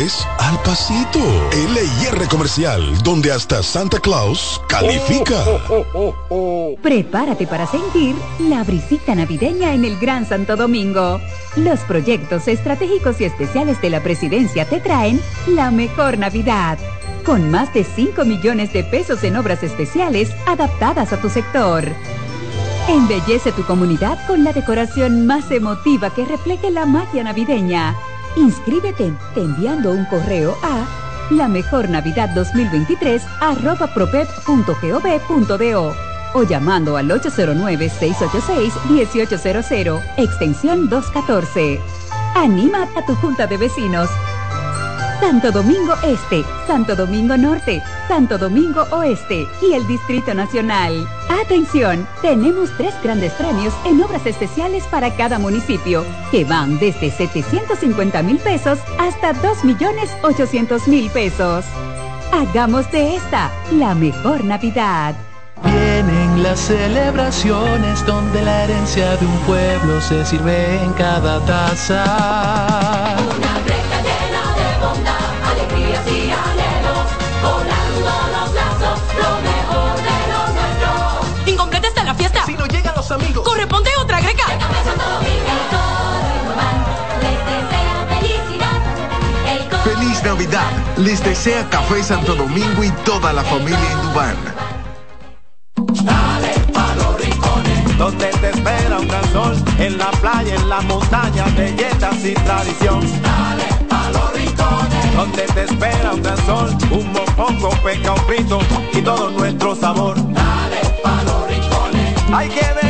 al pasito. LIR Comercial, donde hasta Santa Claus califica. Prepárate para sentir la brisita navideña en el Gran Santo Domingo. Los proyectos estratégicos y especiales de la presidencia te traen la mejor Navidad. Con más de 5 millones de pesos en obras especiales adaptadas a tu sector. Embellece tu comunidad con la decoración más emotiva que refleje la magia navideña Inscríbete enviando un correo a la mejor Navidad 2023 arroba propep.gov.do o llamando al 809-686-1800, extensión 214. Anima a tu junta de vecinos Santo Domingo Este, Santo Domingo Norte, Santo Domingo Oeste y el Distrito Nacional. Atención, tenemos tres grandes premios en obras especiales para cada municipio, que van desde 750 mil pesos hasta 2 millones 800 mil pesos. Hagamos de esta la mejor Navidad. Vienen las celebraciones donde la herencia de un pueblo se sirve en cada taza Feliz Navidad. Les desea Café Santo Domingo y toda la familia en Dubán. Dale pa los rincones, donde te espera un gran sol, en la playa, en la montaña, belletas y tradición. Dale pa los rincones, donde te espera un gran sol, un mopongo, peca, un frito y todo nuestro sabor. Dale pa los rincones, hay que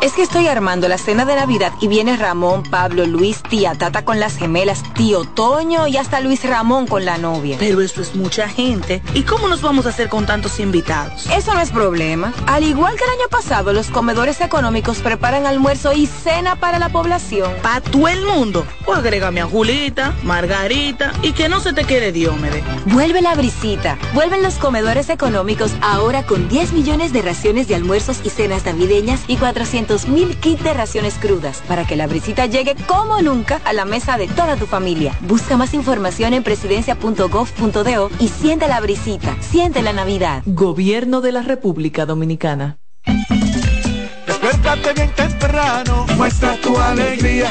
Es que estoy armando la cena de Navidad y viene Ramón, Pablo, Luis, tía Tata con las gemelas, tío Toño y hasta Luis Ramón con la novia. Pero eso es mucha gente. ¿Y cómo nos vamos a hacer con tantos invitados? Eso no es problema. Al igual que el año pasado, los comedores económicos preparan almuerzo y cena para la población. ¿Para todo el mundo? O agrégame a Julita, Margarita y que no se te quede Diómede. Vuelve la brisita. Vuelven los comedores económicos ahora con 10 millones de raciones de almuerzos y cenas navideñas y 400 mil kits de raciones crudas para que la brisita llegue como nunca a la mesa de toda tu familia. Busca más información en presidencia.gov.do y siente la brisita, siente la Navidad. Gobierno de la República Dominicana. Despiértate bien temprano, muestra tu alegría.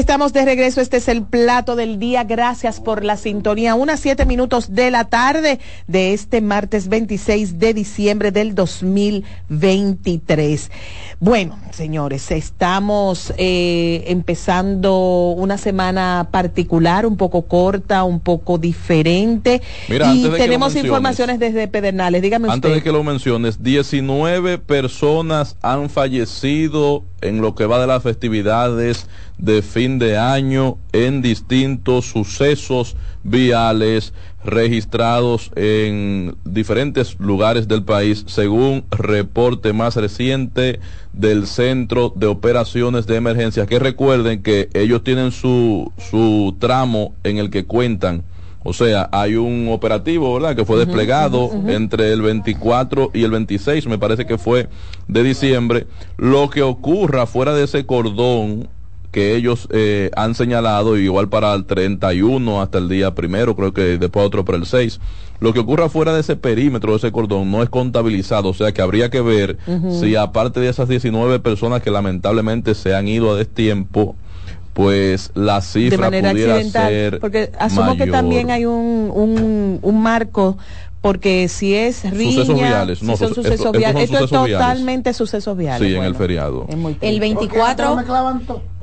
Estamos de regreso, este es el plato del día. Gracias por la sintonía. Unas siete minutos de la tarde de este martes 26 de diciembre del 2023. Bueno, señores, estamos eh, empezando una semana particular, un poco corta, un poco diferente. y tenemos informaciones desde Pedernales. Dígame antes de que lo menciones, 19 personas han fallecido en lo que va de las festividades de fin de año en distintos sucesos viales registrados en diferentes lugares del país según reporte más reciente del Centro de Operaciones de Emergencia que recuerden que ellos tienen su, su tramo en el que cuentan o sea, hay un operativo, ¿verdad?, que fue desplegado entre el 24 y el 26, me parece que fue de diciembre. Lo que ocurra fuera de ese cordón que ellos eh, han señalado, igual para el 31 hasta el día primero, creo que después otro para el 6. Lo que ocurra fuera de ese perímetro, de ese cordón, no es contabilizado, o sea que habría que ver si aparte de esas 19 personas que lamentablemente se han ido a destiempo, pues la cifra pudiera ser porque asumo que también hay un, un, un marco porque si es riña, sucesos viales, no, son sucesos viales. Esto, es totalmente sucesos viales. Sí, en el feriado. El 24,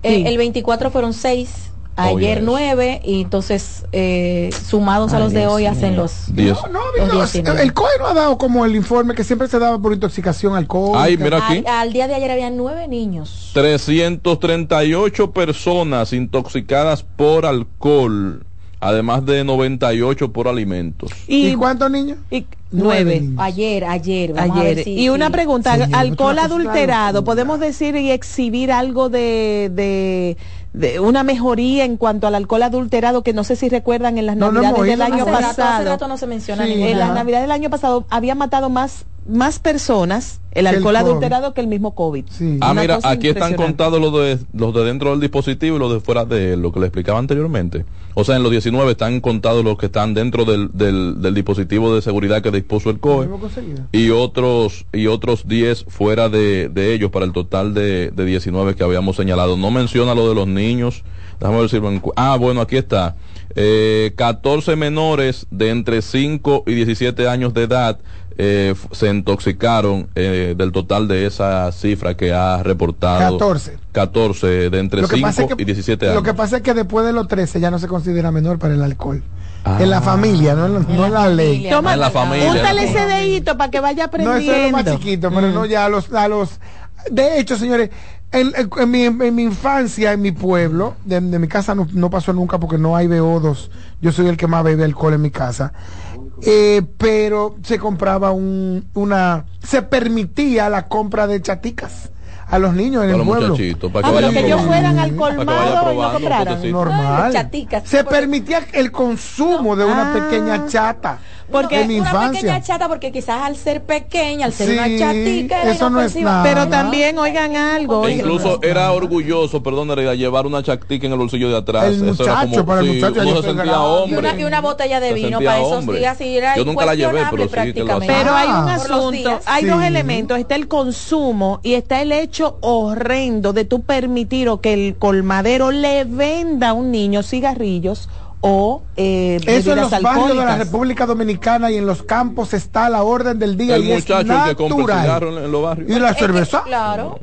eh, el 24 fueron seis ayer nueve y entonces eh, sumados a los de hoy hacen los diez. No, no, el COE no ha dado como el informe que siempre se daba por intoxicación alcohol. Ay, mira aquí. Al, día de ayer había nueve niños. 338 personas intoxicadas por alcohol además de 98 por alimentos. ¿Y, cuántos niños? Y, nueve. Ayer, ayer. ayer. y una pregunta, alcohol adulterado, ¿podemos decir y exhibir algo de, de, de, una mejoría en cuanto al alcohol adulterado que no sé si recuerdan en las navidades del año pasado? no se menciona en las navidades del año pasado había matado más más personas el alcohol adulterado que el mismo COVID. Ah, mira, aquí están contados los de, los de dentro del dispositivo y los de fuera de lo que le explicaba anteriormente. O sea, en los 19 están contados los que están dentro del, del, dispositivo de seguridad que dispuso el COE y otros y otros 10 fuera de, de ellos para el total de, de 19 que habíamos señalado. No menciona lo de los niños. Déjame ver si Ah, bueno, aquí está. Eh, 14 menores de entre 5 y 17 años de edad eh, se intoxicaron eh, del total de esa cifra que ha reportado 14 14 de entre 5 y 17 años lo que pasa es que después de los 13 ya no se considera menor para el alcohol en la ah. familia, no en, la ley. Toma, en la familia. Úntale ese dedito para que vaya aprendiendo. No, eso es más chiquito, pero no mm. ya a los, a los... De hecho, señores, en, en, mi, en, mi, infancia, en mi pueblo, de, mi casa no, no, pasó nunca porque no hay beodos. Yo soy el que más bebe alcohol en mi casa. Eh, pero se compraba un, una, se permitía la compra de chaticas a los niños en el pueblo. Para que, ellos fueran al colmado y lo compraran. Normal. se permitía el consumo de una ah. pequeña chata. Porque en mi una infancia. pequeña chata, porque quizás al ser pequeña, al ser una chatica, eso no es nada. Pero también, oigan algo. E incluso era orgulloso, perdón, de llevar una chatica en el bolsillo de atrás. El muchacho, para el muchacho. Uno se sentía hombre. Y una, botella de vino para esos días. Y era Yo nunca la llevé, pero sí Pero hay un asunto, hay dos elementos. Está el consumo y está el hecho horrendo de tú permitir o que el colmadero le venda a un niño cigarrillos o eh, eso en los barrios de la República Dominicana y en los campos está a la orden del día el y es natural. Que en los barrios. y la cerveza claro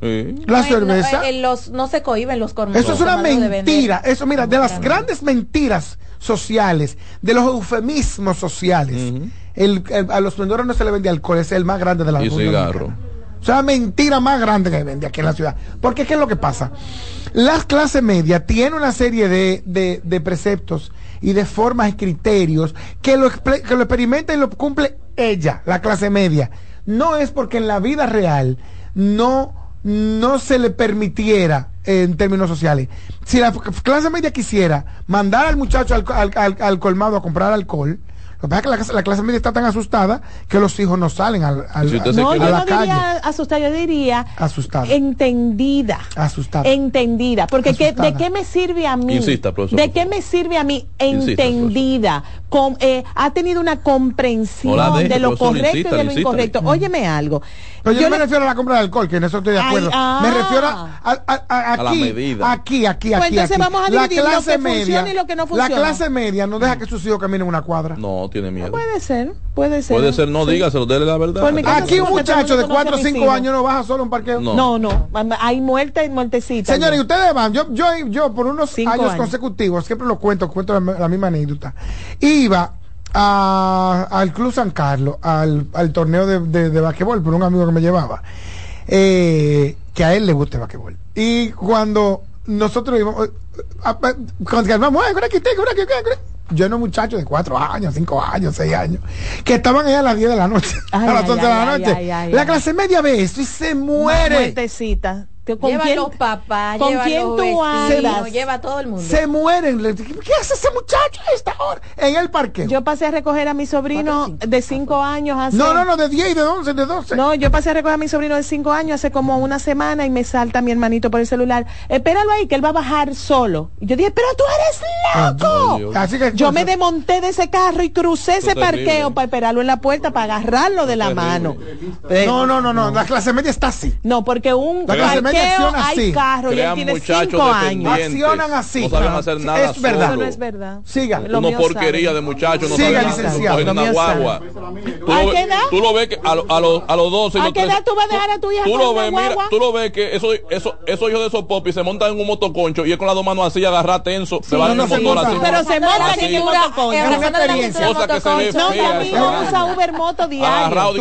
La cerveza. Eh, los, no se cohiben los Eso es una mentira. Eso, mira, de las grandes mentiras sociales, de los eufemismos sociales, el, a los vendedores no se le vende alcohol, es el más grande de la Y cigarro. O sea, mentira más grande que vende aquí en la ciudad. Porque ¿qué es lo que pasa? La clase media tiene una serie de, preceptos y de formas y criterios que lo, que lo experimenta y lo cumple ella, la clase media. No es porque en la vida real no, no se le permitiera en términos sociales. Si la clase media quisiera mandar al muchacho al colmado a comprar alcohol, lo que pasa es que la, clase media está tan asustada que los hijos no salen al, al, no, yo no Diría asustada, yo diría asustada. entendida. Asustada. Entendida. Porque ¿de qué me sirve a mí? Insista, ¿De qué me sirve a mí? Entendida. Con, eh, ha tenido una comprensión de lo correcto y de lo incorrecto. Óyeme algo. Pero yo, no me refiero a la compra de alcohol, que en eso estoy de acuerdo. me refiero a, a, aquí, aquí, aquí, pues aquí, entonces vamos a dividir lo que funciona y lo que no funciona. La clase media no deja que sus hijos caminen una cuadra. No, tiene miedo. puede ser, puede ser. Puede ser, no sí. dígaselo, déle la verdad. Aquí un muchacho de 4 o 5 años no baja solo un parqueo. No, no, hay muerte y muertecita. Señores, ustedes van, yo, yo, yo por unos años, consecutivos, siempre lo cuento, cuento la, misma anécdota, iba a, al Club San Carlos, al, al torneo de, de, de basquetbol, por un amigo que me llevaba, eh, que a él le gusta el basquetbol. Y cuando nosotros íbamos, cuando vamos, yo no muchachos de cuatro años, cinco años, seis años, que estaban ahí a las 10 de la noche, a las 11 de la noche. la clase media ve esto y se muere. ¿Con lleva quién, los papás, ¿con lleva quién tú andas? lleva todo el mundo. Se mueren. ¿Qué hace ese muchacho a esta hora? En el parque. Yo pasé a recoger a mi sobrino de 5 años hace... No, no, no, de 10 y de 11, de 12. No, yo pasé a recoger a mi sobrino de 5 años hace como una semana y me salta mi hermanito por el celular. Espéralo ahí, que él va a bajar solo. Y yo dije, pero tú eres loco. Así que, yo me desmonté de ese carro y crucé ese parqueo para esperarlo en la puerta, para agarrarlo de la mano. No, no, no, no, la clase media está así. No, porque un hay carro y él tiene cinco años. Accionan así. No saben hacer nada. Es verdad. Eso no es verdad. Siga. Una porquería de muchachos. No Siga, licenciado. una guagua. ¿A qué edad? Tú lo ves que a, a, los, a los 12 ¿A qué edad tú vas a dejar a tu hija tú lo ves, mira, Tú lo ves que esos eso, eso hijos de esos popis se montan en un motoconcho y es con las dos manos así agarrar tenso. se van en un motor así. Pero se montan en un motoconcho. Es una experiencia. Cosa que se ve No, mi amigo usa Uber moto diario. Agarrado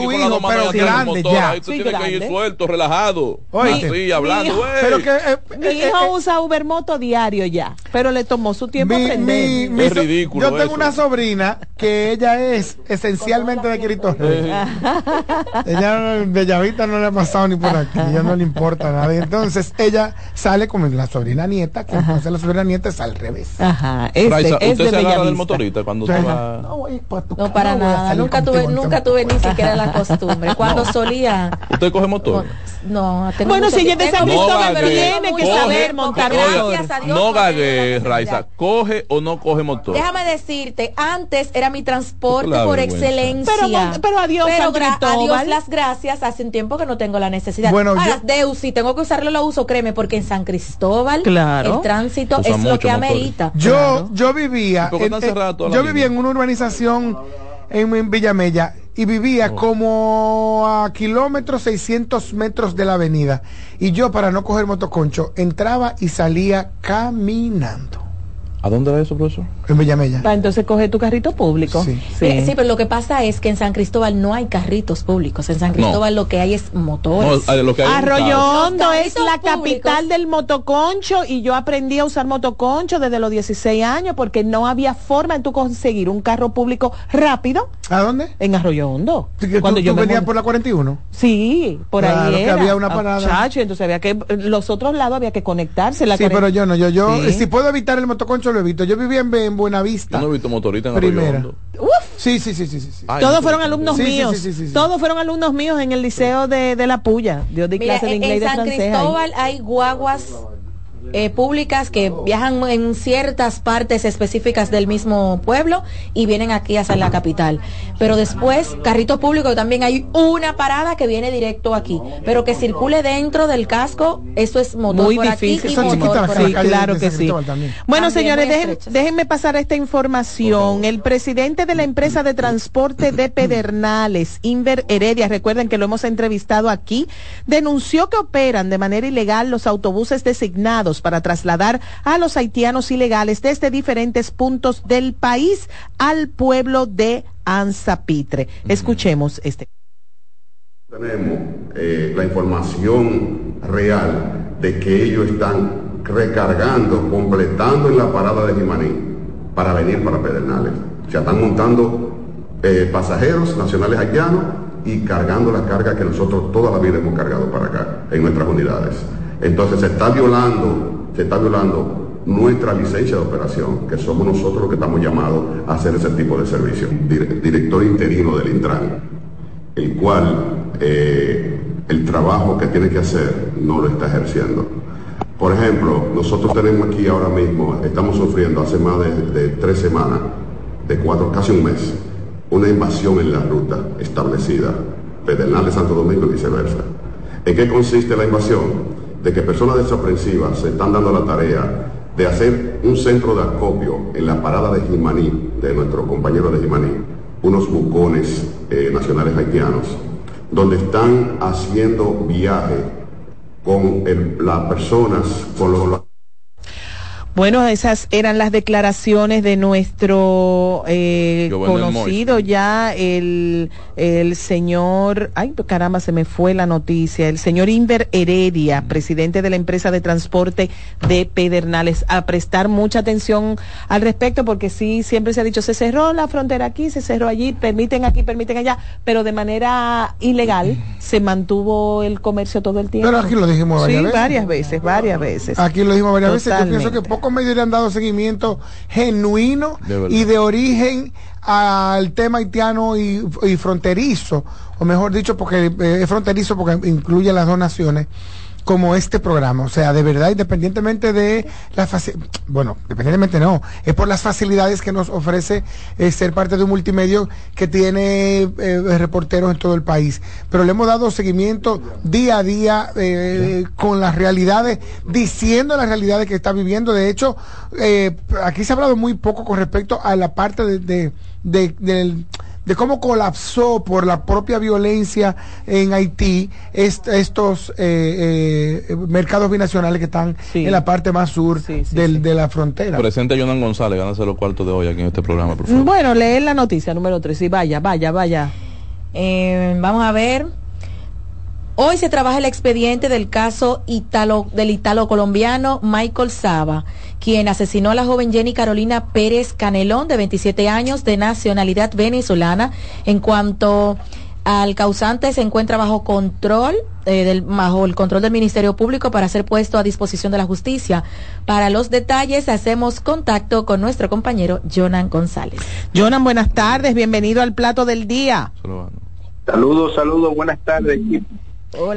tú tienes que ir suelto, relajado. Así, hablando. Pero que eh, mi eh, hijo eh, usa Uber Moto diario ya, pero le tomó su tiempo aprender. es ridículo. Yo tengo una sobrina que ella es esencialmente de Cristo ella Bellavista no le ha pasado ni por aquí, ella no le importa nada. Entonces ella sale con la sobrina nieta, que entonces la sobrina nieta es al revés. Ajá, es ¿Usted se agarra del motorista cuando se va? No, no para nada, nunca tuve, nunca tuve ni siquiera la costumbre. Cuando solía. ¿Usted coge motor? No, bueno, si ella de San Cristóbal, pero tiene que saber montar motor. No gague, Raiza. ¿Coge o no coge motor? Déjame decirte, antes era mi transporte por excelencia. Pero, pero adiós, pero adiós las gracias. Hace un tiempo que no tengo la necesidad. Bueno, Ahora, Deus, si tengo que usarlo, lo uso, créeme, porque en San Cristóbal el tránsito es lo que amerita. Yo, yo vivía, en, yo vivía en una urbanización en Villamella y vivía oh. como a kilómetros 600 metros de la avenida. Y yo, para no coger motoconcho, entraba y salía caminando. ¿A dónde era eso, profesor? En Bellamella. Para entonces coge tu carrito público. Sí. Sí. pero lo que pasa es que en San Cristóbal no hay carritos públicos. En San Cristóbal lo que hay es motores. Arroyo Hondo es la capital del motoconcho y yo aprendí a usar motoconcho desde los 16 años porque no había forma de tú conseguir un carro público rápido. ¿A dónde? En Arroyo Hondo. Cuando yo venía por la 41? Sí, por ahí era. que había una parada. Chacho, entonces había que los otros lados había que conectarse la Sí, pero yo no, yo yo si puedo evitar el motoconcho lo he visto. Yo vivía en, en Buenavista. Yo no he visto motorista en Primera. Uf. Sí, sí, sí, sí, sí. Todos fueron alumnos míos. Todos fueron alumnos míos en el liceo de, de La Puya. Yo di clase de inglés en, San Cristóbal hay guaguas eh, públicas que viajan en ciertas partes específicas del mismo pueblo y vienen aquí hacia la capital. Pero después, carrito público, también hay una parada que viene directo aquí. Pero que circule dentro del casco, eso es motor Muy difícil. claro que sí. Bueno, señores, déjenme pasar esta información. El presidente de la empresa de transporte de Pedernales, Inver Heredia, recuerden que lo hemos entrevistado aquí, denunció que operan de manera ilegal los autobuses designados para trasladar a los haitianos ilegales desde diferentes puntos del país al pueblo de Anzapitre. Escuchemos este. Tenemos eh, la información real de que ellos están recargando, completando en la parada de Jimaní para venir para Pedernales. O sea, están montando eh, pasajeros nacionales haitianos y cargando la carga que nosotros toda la vida hemos cargado para acá, en nuestras unidades. Entonces se está violando, se está violando nuestra licencia de operación, que somos nosotros los que estamos llamados a hacer ese tipo de servicio. Director interino del Intran, el cual eh, el trabajo que tiene que hacer no lo está ejerciendo. Por ejemplo, nosotros tenemos aquí ahora mismo, estamos sufriendo hace más de, tres semanas, de cuatro, casi un mes, una invasión en la ruta establecida, Pedernales, Santo Domingo y viceversa. ¿En qué consiste la invasión? De que personas desaprensivas se están dando la tarea de hacer un centro de acopio en la parada de Jimaní, de nuestro compañero de Jimaní, unos bucones eh, nacionales haitianos, donde están haciendo viaje con las personas, con los bueno, esas eran las declaraciones de nuestro eh, conocido ya, el, el señor, ay caramba, se me fue la noticia, el señor Inver Heredia, presidente de la empresa de transporte de Pedernales, a prestar mucha atención al respecto, porque sí, siempre se ha dicho, se cerró la frontera aquí, se cerró allí, permiten aquí, permiten allá, pero de manera ilegal se mantuvo el comercio todo el tiempo. Pero aquí lo dijimos varias sí, varias veces, varias veces. Aquí lo dijimos varias veces, yo pienso que pocos medios le han dado seguimiento genuino y de origen al tema haitiano y, fronterizo, o mejor dicho, porque eh, es fronterizo porque incluye las dos naciones como este programa. O sea, de verdad, independientemente de las bueno, independientemente no, es por las facilidades que nos ofrece eh, ser parte de un multimedio que tiene eh, reporteros en todo el país. Pero le hemos dado seguimiento día a día eh, con las realidades, diciendo las realidades que está viviendo. De hecho, aquí se ha hablado muy poco con respecto a la parte de, de del de cómo colapsó por la propia violencia en Haití estos eh, eh, mercados binacionales que están en la parte más sur de la frontera. Presente Jonan González, gánase los cuartos de hoy aquí en este programa, por favor. Bueno, lee la noticia número 3 y vaya, vaya, vaya. Eh, vamos a ver. Hoy se trabaja el expediente del caso italo, del italo colombiano Michael Saba quien asesinó a la joven Jenny Carolina Pérez Canelón, de 27 años, de nacionalidad venezolana. En cuanto al causante, se encuentra bajo control, eh, del, bajo el control del Ministerio Público para ser puesto a disposición de la justicia. Para los detalles, hacemos contacto con nuestro compañero Jonan González. Jonan, buenas tardes, bienvenido al plato del día. Saludos, saludos, buenas tardes.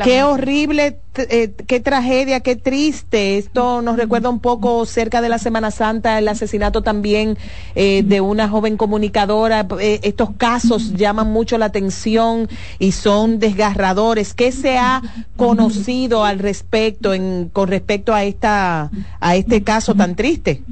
Qué horrible, eh, qué tragedia, qué triste. Esto nos recuerda un poco cerca de la Semana Santa, el asesinato también eh, de una joven comunicadora. Eh, estos casos llaman mucho la atención y son desgarradores. ¿Qué se ha conocido al respecto, en, con respecto a esta, a este caso tan triste?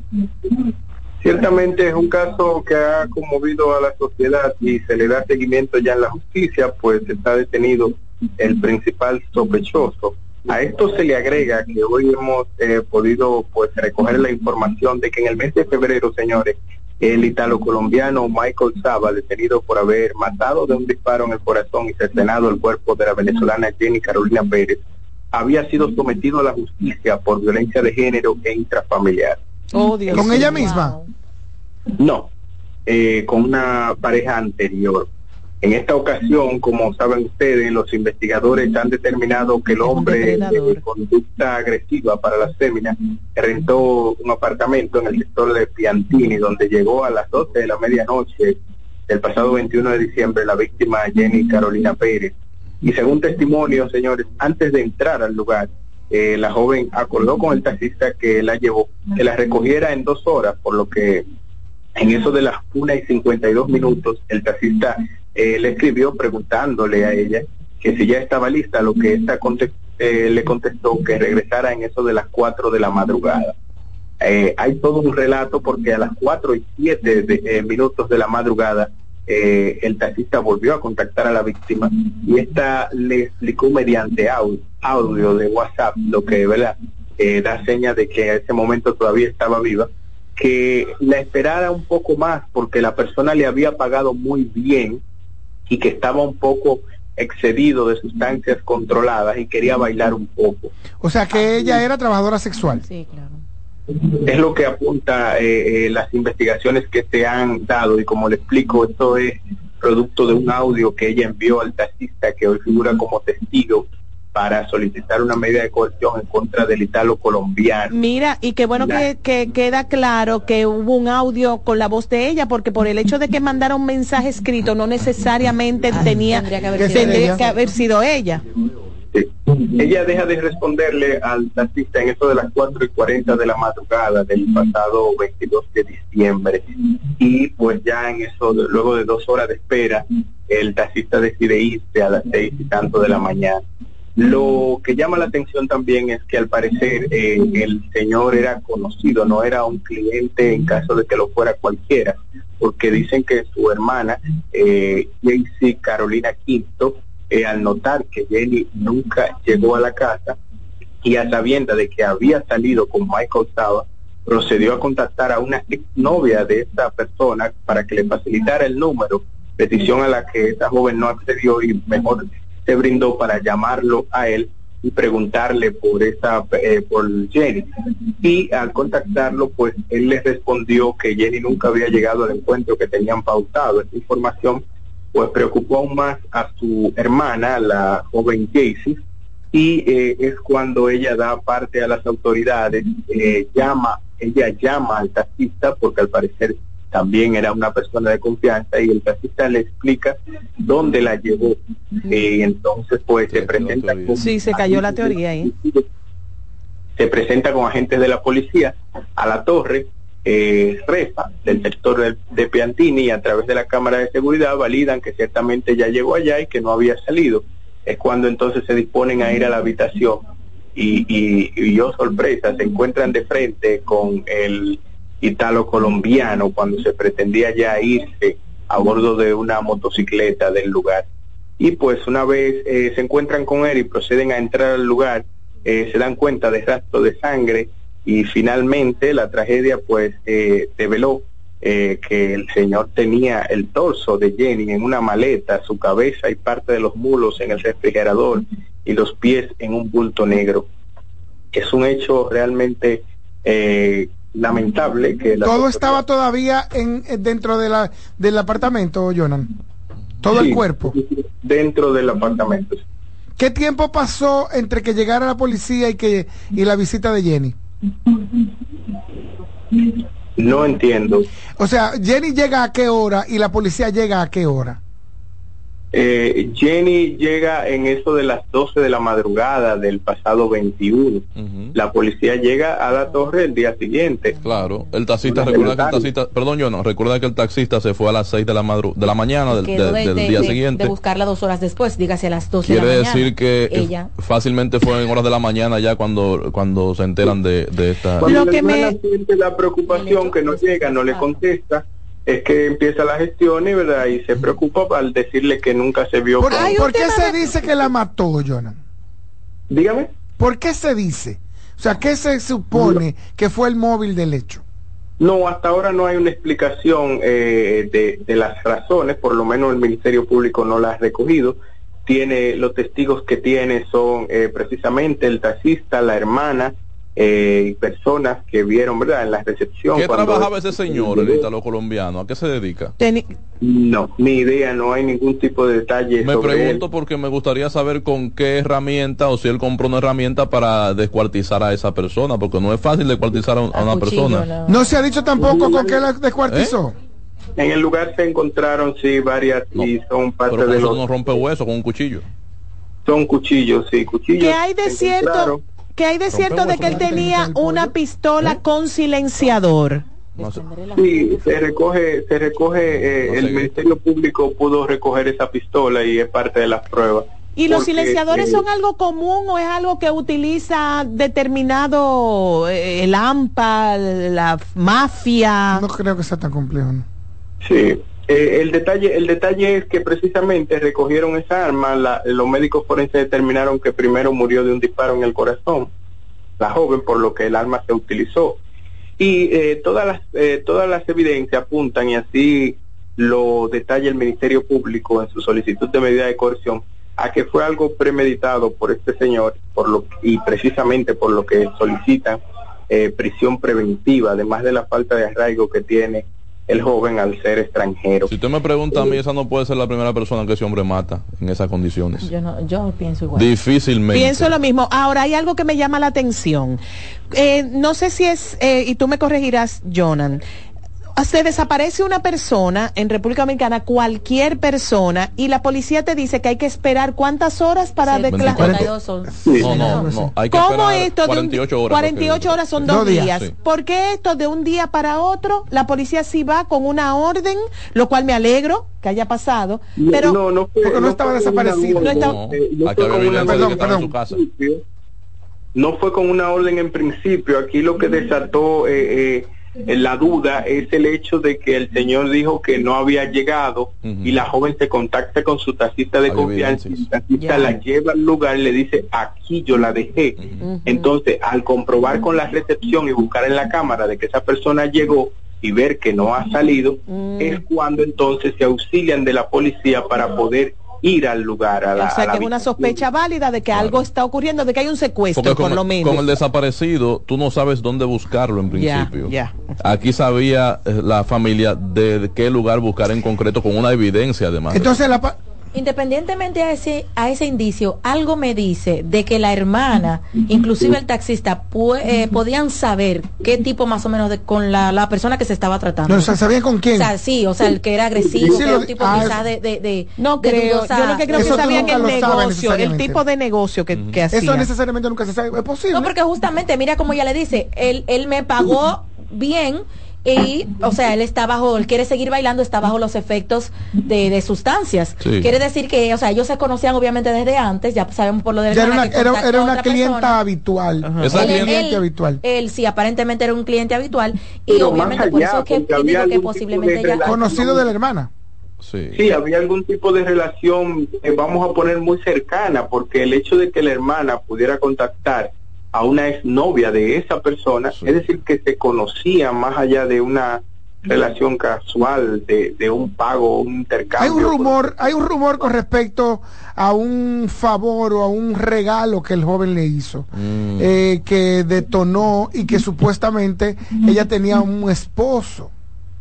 Ciertamente es un caso que ha conmovido a la sociedad y se le da seguimiento ya en la justicia, pues está detenido el principal sospechoso. A esto se le agrega que hoy hemos eh, podido pues recoger la información de que en el mes de febrero, señores, el italo colombiano Michael Saba, detenido por haber matado de un disparo en el corazón y cercenado el cuerpo de la venezolana Jenny Carolina Pérez, había sido sometido a la justicia por violencia de género e intrafamiliar. Oh, ¿Con ella misma? No, eh, con una pareja anterior. En esta ocasión, como saben ustedes, los investigadores han determinado que el hombre de conducta agresiva para las féminas rentó un apartamento en el sector de Piantini, donde llegó a las 12 de la medianoche del pasado 21 de diciembre la víctima Jenny Carolina Pérez. Y según testimonio, señores, antes de entrar al lugar, eh, la joven acordó con el taxista que la llevó, que la recogiera en dos horas, por lo que en eso de las una y 52 minutos, el taxista eh, le escribió preguntándole a ella que si ya estaba lista, lo que esta eh, le contestó que regresara en eso de las 4 de la madrugada. Eh, hay todo un relato porque a las 4 y 7 de, minutos de la madrugada el taxista volvió a contactar a la víctima y esta le explicó mediante audio, audio de WhatsApp lo que ¿verdad? da seña de que a ese momento todavía estaba viva que la esperara un poco más porque la persona le había pagado muy bien y que estaba un poco excedido de sustancias controladas y quería bailar un poco. O sea que ella era trabajadora sexual. Sí, claro. Es lo que apunta eh, eh, las investigaciones que se han dado y como le explico, esto es producto de un audio que ella envió al taxista que hoy figura como testigo para solicitar una medida de coerción en contra del italo colombiano. Mira, y qué bueno que, queda claro que hubo un audio con la voz de ella, porque por el hecho de que mandara un mensaje escrito, no necesariamente ah, tenía tendría que haber, sido, ella. Sí. Ella deja de responderle al taxista en eso de las 4 y 40 de la madrugada del pasado 22 de diciembre. Y pues ya en eso, luego de dos horas de espera, el taxista decide irse a las seis y tanto de la mañana. Lo que llama la atención también es que al parecer eh, el señor era conocido, no era un cliente en caso de que lo fuera cualquiera, porque dicen que su hermana, eh, Carolina Quinto, eh, al notar que Jenny nunca llegó a la casa y a sabienda de que había salido con Michael Saba, procedió a contactar a una exnovia de esta persona para que le facilitara el número, petición a la que esta joven no accedió y mejor se brindó para llamarlo a él y preguntarle por esa eh, por Jenny. Y al contactarlo pues él le respondió que Jenny nunca había llegado al encuentro que tenían pautado. Esta información pues preocupó aún más a su hermana la joven Jaycee y eh, es cuando ella da parte a las autoridades eh, llama ella llama al taxista porque al parecer también era una persona de confianza y el taxista le explica dónde la llevó. y entonces, pues se presenta con... Sí, se cayó la teoría ahí. Se presenta con agentes de la policía a la torre, eh, Refa, del sector de, de, Piantini, y a través de la cámara de seguridad validan que ciertamente ya llegó allá y que no había salido. Es cuando entonces se disponen a ir a la habitación y, y, y yo sorpresa, se encuentran de frente con el italo-colombiano cuando se pretendía ya irse a bordo de una motocicleta del lugar. Y pues una vez eh, se encuentran con él y proceden a entrar al lugar, eh, se dan cuenta de rastro de sangre y finalmente la tragedia pues eh, develó que el señor tenía el torso de Jenny en una maleta, su cabeza y parte de los mulos en el refrigerador y los pies en un bulto negro. Es un hecho realmente eh, lamentable que todo estaba todavía en dentro de la del apartamento Jonan. Todo el cuerpo. dentro del apartamento qué tiempo pasó entre que llegara la policía y que y la visita de Jenny no entiendo. O sea Jenny llega a qué hora y la policía llega a qué hora Eh, Jenny llega en eso de las 12 de la madrugada del pasado 21. La policía llega a la torre el día siguiente. Claro, el taxista, recuerda que el taxista, perdón yo no, recuerda que el taxista se fue a las 6 de la, madru de la mañana del, día siguiente. De buscarla dos horas después, dígase a las 12 Quiere de la mañana. decir que ella. fácilmente fue en horas de la mañana ya cuando, cuando se enteran de, de esta... Cuando Lo que me... la preocupación que no llega, no le contesta es que empieza la gestión y verdad y se preocupa al decirle que nunca se vio. ¿Por, ¿por qué se dice que la mató, Jonan? Dígame. ¿Por qué se dice? O sea, ¿qué se supone que fue el móvil del hecho? No, hasta ahora no hay una explicación eh, de, de, las razones, por lo menos el Ministerio Público no la ha recogido. Tiene los testigos que tiene son eh, precisamente el taxista, la hermana, eh, personas que vieron, ¿verdad?, en la recepción. ¿Qué trabajaba ese señor, el italo colombiano? ¿A qué se dedica? no, ni idea, no hay ningún tipo de detalle. Me pregunto porque me gustaría saber con qué herramienta o si él compró una herramienta para descuartizar a esa persona, porque no es fácil descuartizar a, una persona. No. se ha dicho tampoco con qué la descuartizó. ¿Eh? En el lugar se encontraron, sí, varias y son parte de los... no rompe hueso con un cuchillo. Son cuchillos, sí, cuchillos. ¿Qué hay de cierto? Que hay de cierto de que él tenía una pistola con silenciador. Sí, se recoge, se recoge, eh, el Ministerio Público pudo recoger esa pistola y es parte de las pruebas. ¿Y los silenciadores son algo común o es algo que utiliza determinado eh, el AMPA, la mafia? No creo que sea tan complejo. Sí, eh, el detalle el detalle es que precisamente recogieron esa arma, los médicos forenses determinaron que primero murió de un disparo en el corazón, la joven, por lo que el arma se utilizó. Y eh, todas, las, eh, todas las evidencias apuntan, y así lo detalla el Ministerio Público en su solicitud de medida de coerción, a que fue algo premeditado por este señor por lo, y precisamente por lo que solicita prisión preventiva, además de la falta de arraigo que tiene el joven al ser extranjero. Si usted me pregunta a mí, esa no puede ser la primera persona que ese hombre mata en esas condiciones. Yo, no, yo pienso igual. Difícilmente. Pienso lo mismo. Ahora, hay algo que me llama la atención. Eh, no sé si es, eh, y tú me corregirás, Jonan, se desaparece una persona en República Dominicana, cualquier persona, y la policía te dice que hay que esperar cuántas horas para declarar. No, no, no, hay que ¿Cómo esperar esto 48 horas. 48 horas son dos, días. ¿Por qué esto de un día para otro? La policía sí va con una orden, lo cual me alegro que haya pasado, pero no, no, fue, no, estaba desaparecido. No, estaba, perdón, perdón. no fue con una orden en principio. Aquí lo que desató eh, eh, la duda es el hecho de que el señor dijo que no había llegado y la joven se contacta con su taxista de confianza y el taxista la lleva al lugar y le dice aquí yo la dejé. Entonces, al comprobar con la recepción y buscar en la cámara de que esa persona llegó y ver que no ha salido, mm. es cuando entonces se auxilian de la policía para poder ir al lugar. A la, o sea, que es una sospecha válida de que algo está ocurriendo, de que hay un secuestro, por lo menos. Con el desaparecido, tú no sabes dónde buscarlo en principio. Aquí sabía eh, la familia de qué lugar buscar en concreto con una evidencia además. Entonces la Independientemente a ese, a ese indicio, algo me dice de que la hermana, inclusive el taxista, eh, podían saber qué tipo más o menos de con la, la persona que se estaba tratando. No, o sea, ¿sabían con quién? O sea, sí, o sea, el que era agresivo, que era un tipo ah, quizás de, de, de, No creo, yo lo que creo que sabían el negocio, el tipo de negocio que, que hacía. Eso necesariamente nunca se sabe, es posible. No, porque justamente, mira como ella le dice, él, él me pagó bien y, o sea, él está bajo, él quiere seguir bailando, está bajo los efectos de, de sustancias. Quiere decir que, o sea, ellos se conocían obviamente desde antes, ya sabemos por lo de era una, era, una clienta habitual. Esa cliente habitual. Él sí, aparentemente era un cliente habitual y obviamente por eso es que, que posiblemente ya... Conocido de la hermana. Sí. sí. había algún tipo de relación, vamos a poner muy cercana, porque el hecho de que la hermana pudiera contactar a una exnovia de esa persona, es decir, que se conocía más allá de una relación casual de, de, un pago, un intercambio. Hay un rumor, hay un rumor con respecto a un favor o a un regalo que el joven le hizo, mm. eh, que detonó y que supuestamente ella tenía un esposo.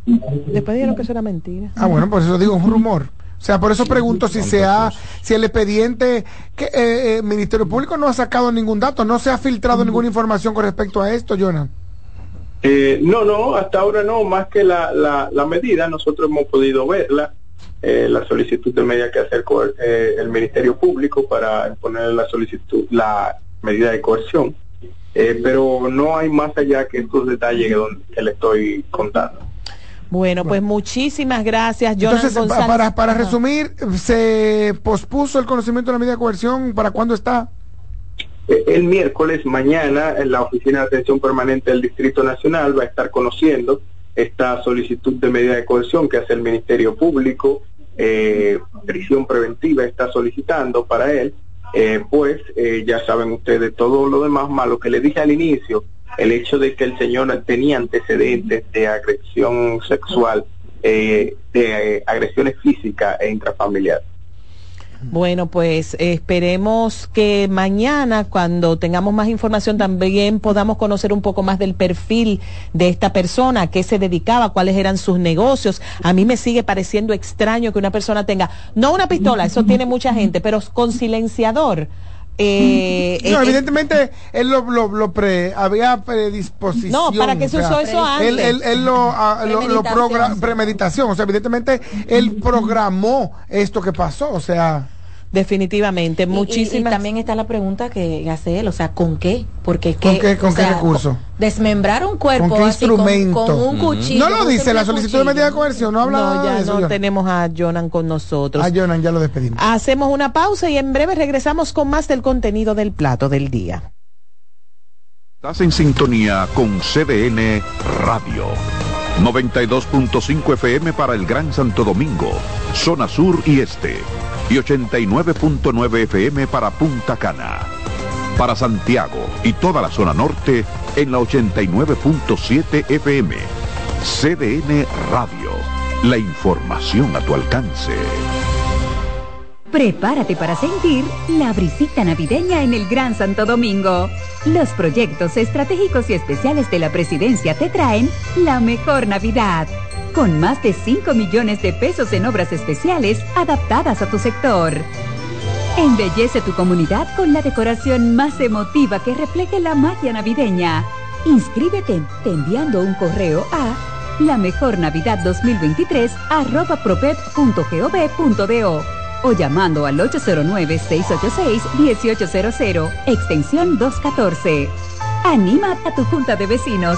Después dijeron que eso era mentira. Ah, bueno, por eso digo un rumor. O sea, por eso pregunto si se ha, si el expediente que eh, eh, Ministerio Público no ha sacado ningún dato, no se ha filtrado ninguna información con respecto a esto, Jonan. Eh, no, no, hasta ahora no, más que la, la, la medida, nosotros hemos podido verla eh, la solicitud de medida que hacer eh, el Ministerio Público para poner la solicitud, la medida de coerción. Eh, pero no hay más allá que estos detalles que, le estoy contando. Bueno, pues muchísimas gracias, Entonces, Para, para resumir, ¿se pospuso el conocimiento de la medida de coerción? ¿Para cuándo está? El miércoles, mañana, en la Oficina de Atención Permanente del Distrito Nacional va a estar conociendo esta solicitud de medida de coerción que hace el Ministerio Público, eh, prisión preventiva está solicitando para él, eh, pues eh, ya saben ustedes todo lo demás malo que le dije al inicio, el hecho de que el señor tenía antecedentes de agresión sexual, de agresiones físicas e intrafamiliares. Bueno, pues esperemos que mañana, cuando tengamos más información, también podamos conocer un poco más del perfil de esta persona, a qué se dedicaba, cuáles eran sus negocios. A mí me sigue pareciendo extraño que una persona tenga, no una pistola, eso tiene mucha gente, pero con silenciador. Eh, no, eh, evidentemente él lo, lo, pre, había predisposición. No, para que se usó eso antes. Él, él, él lo, ah, lo, premeditación. O sea, evidentemente él programó esto que pasó. O sea. Definitivamente, muchísimas. Y, también está la pregunta que hace él, o sea, ¿con qué? Porque ¿Con qué, con qué recurso? Desmembrar un cuerpo ¿Con qué instrumento? Con, un cuchillo. No lo dice la solicitud de medida de coerción, no habla no, ya de eso, no tenemos a Jonan con nosotros. A Jonan ya lo despedimos. Hacemos una pausa y en breve regresamos con más del contenido del plato del día. Estás en sintonía con CDN Radio. 92.5 FM para el Gran Santo Domingo, zona sur y este y 89.9 FM para Punta Cana. Para Santiago y toda la zona norte en la 89.7 FM. CDN Radio. La información a tu alcance. Prepárate para sentir la brisita navideña en el Gran Santo Domingo. Los proyectos estratégicos y especiales de la presidencia te traen la mejor Navidad con más de 5 millones de pesos en obras especiales adaptadas a tu sector. Embellece tu comunidad con la decoración más emotiva que refleje la magia navideña. Inscríbete enviando un correo a la mejor navidad 2023 arroba o llamando al 809-686-1800, extensión 214. Anima a tu junta de vecinos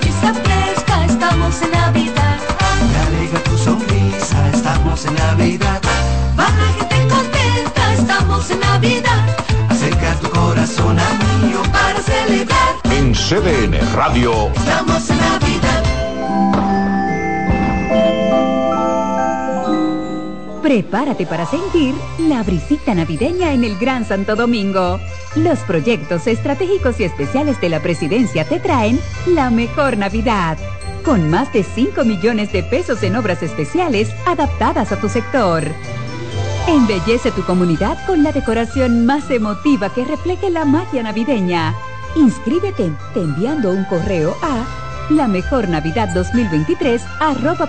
Fiesta fresca, estamos en Navidad. Me alegra tu sonrisa, estamos en Navidad. Va la gente contenta, estamos en Navidad. Acerca tu corazón a mío para celebrar. En CDN Radio. Estamos en Navidad. Prepárate para sentir la brisita navideña en el Gran Santo Domingo. Los proyectos estratégicos y especiales de la presidencia te traen la mejor Navidad. Con más de 5 millones de pesos en obras especiales adaptadas a tu sector. Embellece tu comunidad con la decoración más emotiva que refleje la magia navideña. Inscríbete enviando un correo a la mejor navidad 2023 arroba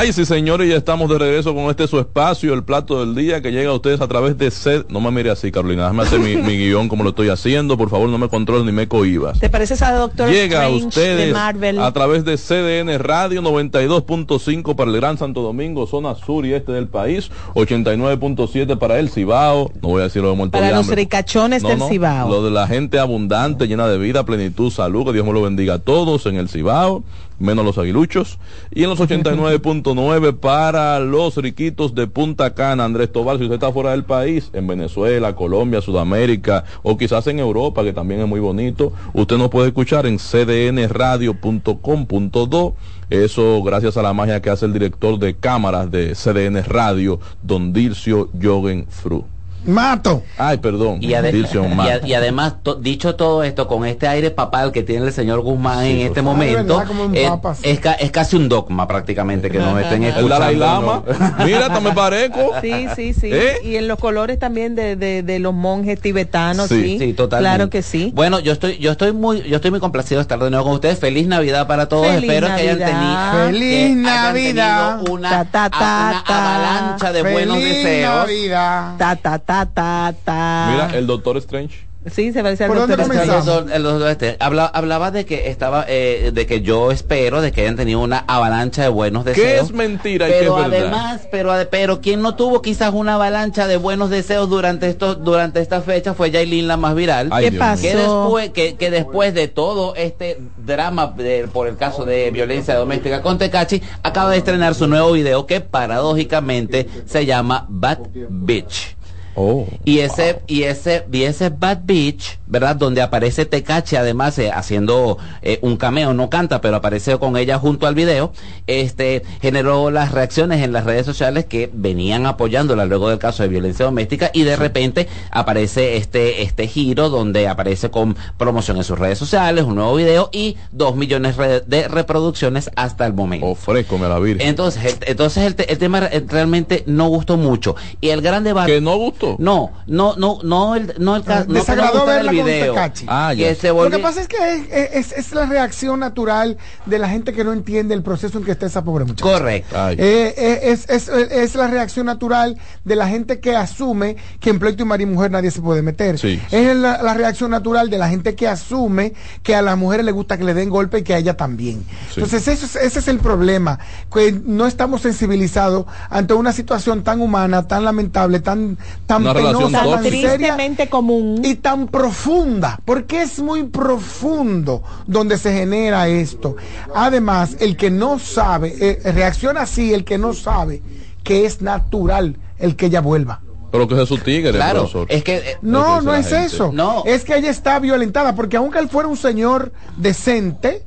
Ay, sí, señores, ya estamos de regreso con este su espacio, el plato del día que llega a ustedes a través de SED. No me mire así, Carolina, déjame hacer mi, mi, guion como lo estoy haciendo. Por favor, no me controles ni me cohibas. ¿Te pareces a Doctor Llega Strange a ustedes de Marvel? a través de CDN Radio 92.5 para el Gran Santo Domingo, zona sur y este del país, 89.7 para el Cibao. No voy a decir lo de muerto Para de los ricachones No, del no, Cibao. Lo de la gente abundante, llena de vida, plenitud, salud, que Dios me lo bendiga a todos en el Cibao, menos los aguiluchos. Y en los 89.9 para los riquitos de Punta Cana, Andrés Tobar, si usted está fuera del país, en Venezuela, Colombia, Sudamérica, o quizás en Europa, que también es muy bonito, usted nos puede escuchar en cdnradio.com.do. Eso gracias a la magia que hace el director de cámaras de CDN Radio, don Dircio Jogen Fru. Mato. Ay, perdón. Y, ade- además, to- dicho todo esto, con este aire papal que tiene el señor Guzmán en este momento, como eh, es, ca- es casi un dogma prácticamente que nos estén El escuchando. Dalai Lama. Mira, hasta me parezco. Sí, sí, sí. ¿Eh? Y en los colores también de, de, de los monjes tibetanos, sí. sí, totalmente. Claro que sí. Bueno, yo estoy, yo estoy muy, yo estoy muy complacido de estar de nuevo con ustedes. Feliz Navidad para todos. Feliz Espero que hayan Navidad. tenido, Feliz hayan Navidad. tenido una, Ta, ta, ta, a- una ta. avalancha de buenos Feliz deseos. Navidad. Ta, ta, ta, ta, ta. Mira, el Doctor Strange. Sí, se parece al ¿Por dónde doctor? Strange. Eso, el doctor este, habla- hablaba de que estaba, eh, de que yo espero de que hayan tenido una avalancha de buenos ¿Qué deseos. es mentira y qué es pero verdad? además, pero, pero quien no tuvo quizás una avalancha de buenos deseos durante estos, durante esta fecha fue Yailin la más viral. Ay, ¿Qué Dios pasó? que después, que, que después de todo este drama de- por el caso de violencia doméstica con Tecachi, acaba de estrenar su nuevo video que paradójicamente se llama Bad Bitch. Oh. Y ese, y ese, y ese Bad Beach, ¿verdad? Donde aparece Tecachi además eh, haciendo eh, un cameo, no canta, pero aparece con ella junto al video, este, generó las reacciones en las redes sociales que venían apoyándola luego del caso de violencia doméstica y de repente aparece este, este giro donde aparece con promoción en sus redes sociales, un nuevo video y dos millones de reproducciones hasta el momento. Ofrécome a la Virgen. Entonces, el, entonces el, te- el tema re- realmente no gustó mucho. Y el gran debate. ¿Que no gustó? No, no, no, no el, no el ca- no que no Desagradó el verla con video. Tecachi. Ah, que ya. se Lo volvió- que pasa es que es, es- es la reacción natural de la gente que no entiende el proceso en que está esa pobre muchacha. Correcto. Eh, eh, es, es- es la reacción natural de la gente que asume que en pleito y marido y mujer nadie se puede meter. Sí. Es la, la reacción natural de la gente que asume que a las mujeres les gusta que le den golpe y que a ella también. Sí. Entonces eso es- ese es el problema, que no estamos sensibilizados ante una situación tan humana, tan lamentable, tan, tan penosa, tan tristemente común y tan profunda, porque es muy profundo donde se genera esto. Además, el que no sabe, eh, reacciona así el que no sabe que es natural el que ella vuelva. Pero que es su tigre, claro, Es que eh, no, no es eso. No. Es que ella está violentada, porque aunque él fuera un señor decente,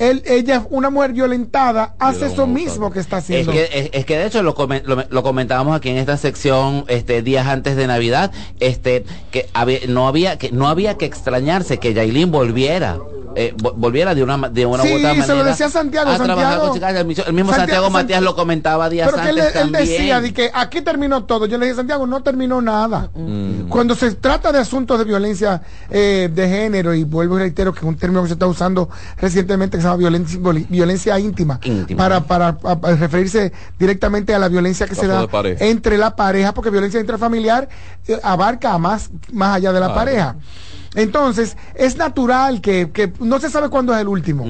él, ella, una mujer violentada, hace eso mismo que está haciendo. Es que, es, que de hecho lo, lo, comentábamos aquí en esta sección este días antes de Navidad, este que no había que no había que extrañarse que Yailin volviera eh, volviera de una de una sí, u otra manera. se lo decía Santiago. Santiago el, mismo Santiago, Matías lo comentaba días pero antes que él, decía de que aquí terminó todo. Yo le dije, Santiago, no terminó nada. Mm. Cuando se trata de asuntos de violencia eh, de género, y vuelvo y reitero que es un término que se está usando recientemente que se llama violencia, violencia íntima, Para, para, referirse directamente a la violencia que se da entre la pareja, porque violencia intrafamiliar eh, abarca más, más allá de la pareja. Entonces, es natural que, no se sabe cuándo es el último.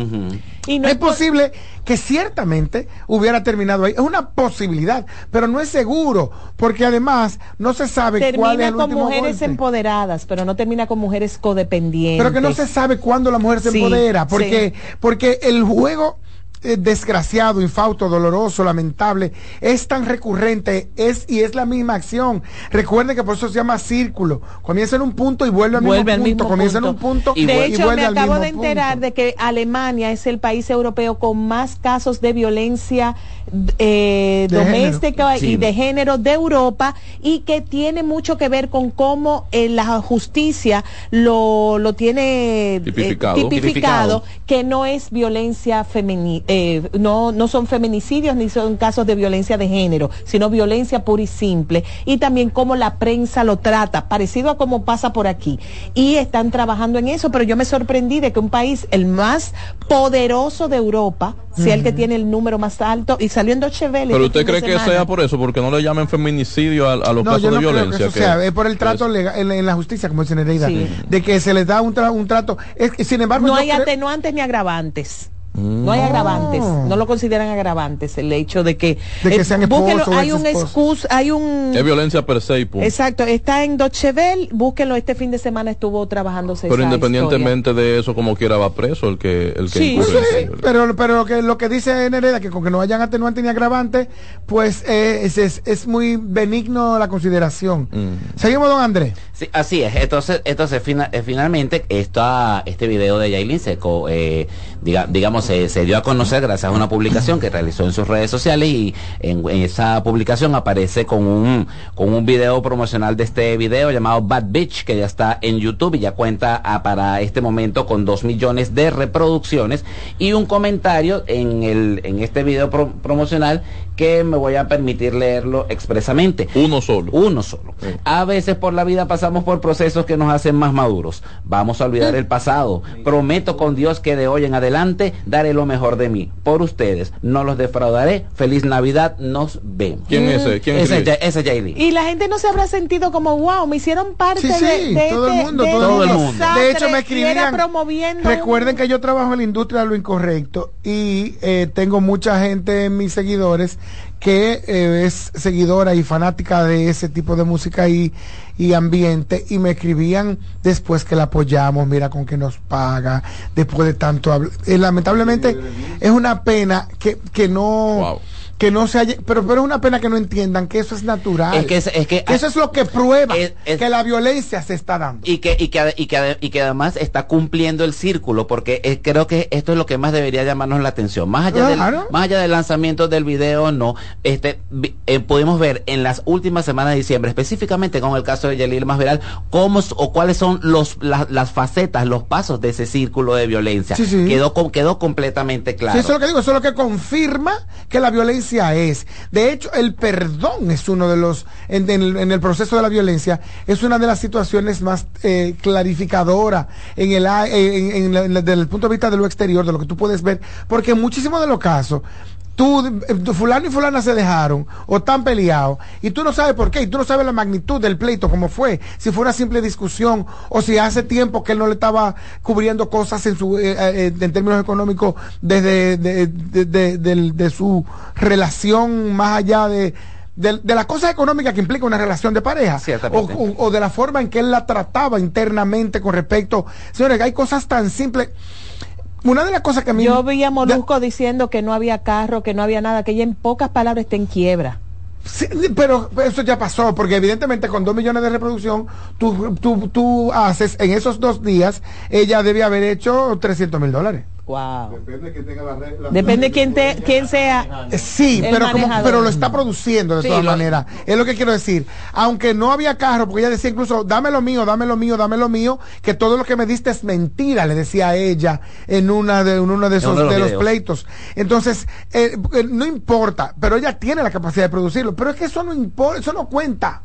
y no es posible que ciertamente hubiera terminado ahí. Es una posibilidad, pero no es seguro, porque además no se sabe cuál es el con mujeres empoderadas, pero no termina con mujeres codependientes. Pero que no se sabe cuándo la mujer se empodera, porque, porque el juego desgraciado, infausto, doloroso, lamentable, es tan recurrente, es y es la misma acción. Recuerden que por eso se llama círculo. Comienza en un punto y vuelve al mismo punto, comienza en un punto. y De hecho, me acabo de enterar de que Alemania es el país europeo con más casos de violencia eh, doméstica y de género de Europa y que tiene mucho que ver con cómo eh, la justicia lo, lo tiene tipificado, que no es violencia femenina eh, no, no son feminicidios ni son casos de violencia de género, sino violencia pura y simple. Y también cómo la prensa lo trata, parecido a cómo pasa por aquí. Y están trabajando en eso, pero yo me sorprendí de que un país, el más poderoso de Europa, sea el que tiene el número más alto, y salió en Deutsche Welle. Pero usted cree que sea por eso, porque no le llamen feminicidio a, los casos de violencia. o sea, es por el trato legal, en, la justicia, como dice Nereida, de que se les da un, un trato. Es, sin embargo, no hay atenuantes ni agravantes. No hay agravantes, no lo consideran agravantes el hecho de que, de que eh, sean hay un excus, hay un es violencia per se Exacto, está en Dochevel, búsquenlo este fin de semana estuvo trabajando Pero independientemente de eso como quiera va preso el que el que sí, sí, pero pero lo que lo que dice Nereda que con que no hayan atenuantes ni agravantes, pues eh, es, es, es, muy benigno la consideración. Mm. Seguimos don Andrés. Sí, así es. Entonces, entonces eh, finalmente esta, este video de Yailin Seco eh, diga, digamos se, dio a conocer gracias a una publicación que realizó en sus redes sociales y en, esa publicación aparece con un, con un video promocional de este video llamado Bad Bitch que ya está en YouTube y ya cuenta para este momento con dos millones de reproducciones y un comentario en, el, en este video promocional que me voy a permitir leerlo expresamente. Uno solo. Uno solo. A veces por la vida pasamos por procesos que nos hacen más maduros. Vamos a olvidar el pasado. Prometo con Dios que de hoy en adelante daré lo mejor de mí. Por ustedes. No los defraudaré. Feliz Navidad. Nos vemos. ¿Quién es ese? ¿Quién es ese? Ese. Y la gente no se habrá sentido como, wow, me hicieron parte de, de, todo el mundo, de, todo el mundo. De hecho, me escribían. Recuerden que yo trabajo en la industria de lo incorrecto y eh, tengo mucha gente en mis seguidores que eh, es seguidora y fanática de ese tipo de música y, y ambiente y me escribían después que la apoyamos, mira con que nos paga, después de tanto... Eh, lamentablemente es una pena que, que no que no se haya, pero, pero es una pena que no entiendan que eso es natural. Es que, es, que, eso es lo que prueba que la violencia se está dando. Y que, y que, y que, y que además está cumpliendo el círculo, porque creo que esto es lo que más debería llamarnos la atención. Más allá, del, más allá del lanzamiento del video, no, este, eh, pudimos ver en las últimas semanas de diciembre, específicamente con el caso de Yelil más viral, cómo o cuáles son los, las facetas, los pasos de ese círculo de violencia. Quedó, quedó completamente claro. eso es lo que digo, eso es lo que confirma que la violencia es. De hecho, el perdón es uno de los, en, el proceso de la violencia, es una de las situaciones más eh, clarificadoras en el, en, desde el punto de vista de lo exterior, de lo que tú puedes ver, porque en muchísimos de los casos, tú, fulano y fulana se dejaron o están peleados y tú no sabes por qué y tú no sabes la magnitud del pleito, cómo fue, si fue una simple discusión o si hace tiempo que él no le estaba cubriendo cosas en, su, eh, eh, en términos económicos desde de, de, su relación más allá de de, de las cosas económicas que implica una relación de pareja o, o, de la forma en que él la trataba internamente con respecto. Señores hay cosas tan simples una de las cosas que a mí yo vi a Molusco diciendo que no había carro que no había nada que ella en pocas palabras está en quiebra Sí, pero eso ya pasó, porque evidentemente con dos millones de reproducción, tú, tú, tú haces en esos dos días, ella debe haber hecho 300 mil dólares. Depende de tenga la, Depende quién, te, quién sea. Sí, pero, pero lo está produciendo de todas maneras. Es lo que quiero decir. Aunque no había carro, porque ella decía incluso, dame lo mío, dame lo mío, dame lo mío, que todo lo que me diste es mentira, le decía a ella en una de, uno de esos de los, pleitos. Entonces, eh, eh, no importa, pero ella tiene la capacidad de producirlo. Pero es que eso no importa, eso no cuenta.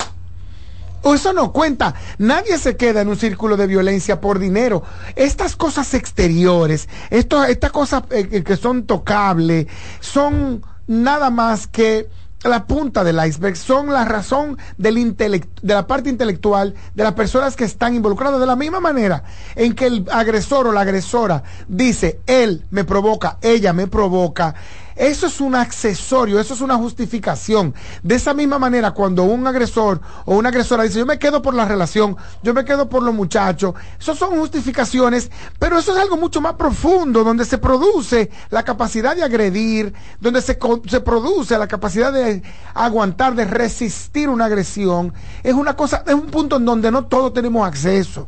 O eso no cuenta. Nadie se queda en un círculo de violencia por dinero. Estas cosas exteriores, estas cosas eh, que son tocables, son nada más que la punta del iceberg, son la razón del de la parte intelectual de las personas que están involucradas de la misma manera en que el agresor o la agresora dice, él me provoca, ella me provoca, eso es un accesorio, eso es una justificación. De esa misma manera, cuando un agresor o una agresora dice, yo me quedo por la relación, yo me quedo por los muchachos, eso son justificaciones, pero eso es algo mucho más profundo, donde se produce la capacidad de agredir, donde se, se produce la capacidad de aguantar, de resistir una agresión. Es una cosa, es un punto en donde no todos tenemos acceso.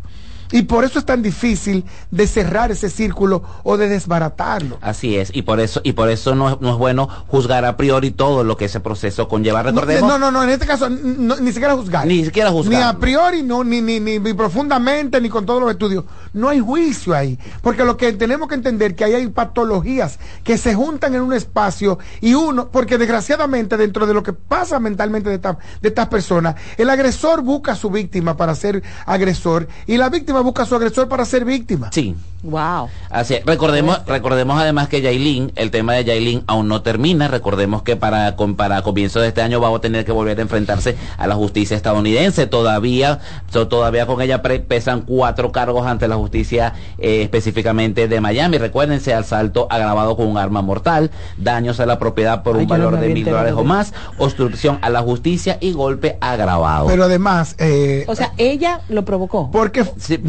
Y por eso es tan difícil de cerrar ese círculo o de desbaratarlo. Así es, y por eso, y por eso no, no es bueno juzgar a priori todo lo que ese proceso conlleva. Recordemos. No, no, no, en este caso ni siquiera juzgar. Ni siquiera juzgar. Ni a priori, no, ni, ni, ni, profundamente, ni con todos los estudios. No hay juicio ahí. Porque lo que tenemos que entender que ahí hay patologías que se juntan en un espacio y uno, porque desgraciadamente dentro de lo que pasa mentalmente de, de estas personas, el agresor busca a su víctima para ser agresor y la víctima busca a su agresor para ser víctima. Sí. Wow. Así recordemos, recordemos además que Yailin, el tema de Yailin aún no termina. Recordemos que para, para comienzo de este año va a tener que volver a enfrentarse a la justicia estadounidense. Todavía, todavía con ella pesan cuatro cargos ante la justicia eh, específicamente de Miami. Recuérdense, asalto agravado con un arma mortal, daños a la propiedad por un valor de mil dólares o más, obstrucción a la justicia y golpe agravado. Pero además, eh, o sea, ella lo provocó. Porque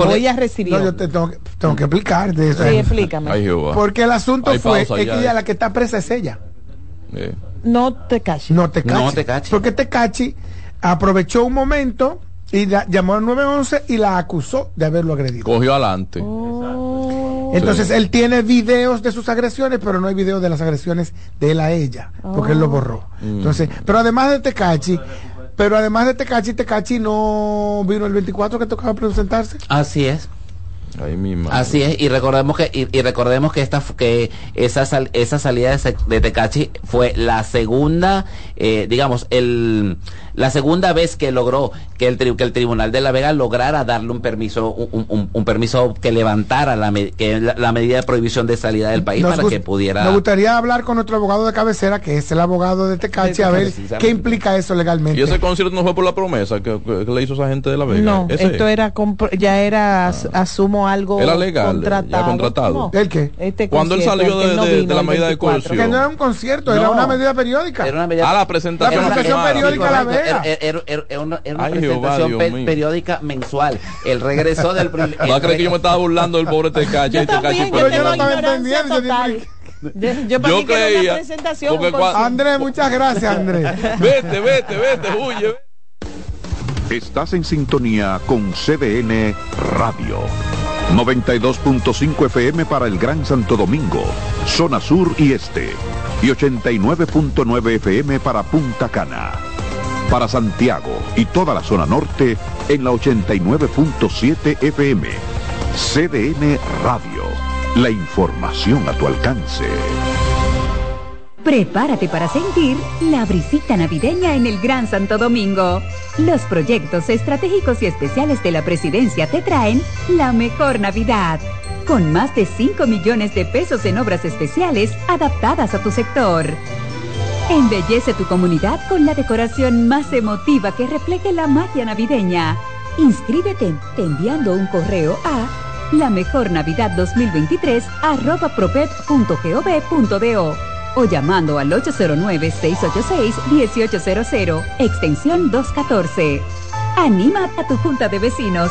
ella recibió. No, yo te tengo, tengo que explicar de eso. Sí, explícame. Porque el asunto fue que ella, la que está presa es ella. No te cachi. No te cachi. No te cachi. Porque te cachi aprovechó un momento y llamó al 911 y la acusó de haberlo agredido. Cogió adelante. Oh. Entonces él tiene videos de sus agresiones, pero no hay videos de las agresiones de él a ella, porque él lo borró. Mm. Entonces, pero además de Tecachi, pero además de Tecachi, Tecachi no vino el 24 que tocaba presentarse. Así es. Ahí mismo. Así es, y recordemos que y, recordemos que esta que esa esa salida de, de Tecachi fue la segunda, eh, digamos, el la segunda vez que logró que el, que el Tribunal de la Vega lograra darle un permiso, un, permiso que levantara la, que la, medida de prohibición de salida del país para que pudiera. Me gustaría hablar con nuestro abogado de cabecera, que es el abogado de Tecachi, a ver qué implica eso legalmente. ¿Y ese concierto no fue por la promesa que, le hizo esa gente de la Vega? No, esto era ya era, ah. asumo algo era legal, contratado. Ya contratado. ¿El qué? Este Cuando él salió de, la medida de coerción. Que no era un concierto, era una medida periódica. Era una medida, ah, la presentación. La presentación periódica la Vega era, era, una, presentación periódica mensual. El regreso del... ¿No a creer que yo me estaba burlando del pobre Tecache? pero yo no estaba entendiendo. Yo, yo creía. Presentación Andrés, muchas gracias, Andrés. vete, vete, vete, huye. Estás en sintonía con CDN Radio. 92.5 FM para el Gran Santo Domingo, zona sur y este. Y 89.9 FM para Punta Cana para Santiago y toda la zona norte en la 89.7 FM. CDN Radio. La información a tu alcance. Prepárate para sentir la brisita navideña en el Gran Santo Domingo. Los proyectos estratégicos y especiales de la presidencia te traen la mejor Navidad. Con más de 5 millones de pesos en obras especiales adaptadas a tu sector Embellece tu comunidad con la decoración más emotiva que refleje la magia navideña. Inscríbete enviando un correo a la mejor navidad 2023 arroba propet.gov.do o llamando al 809-686-1800, extensión 214. Anima a tu junta de vecinos.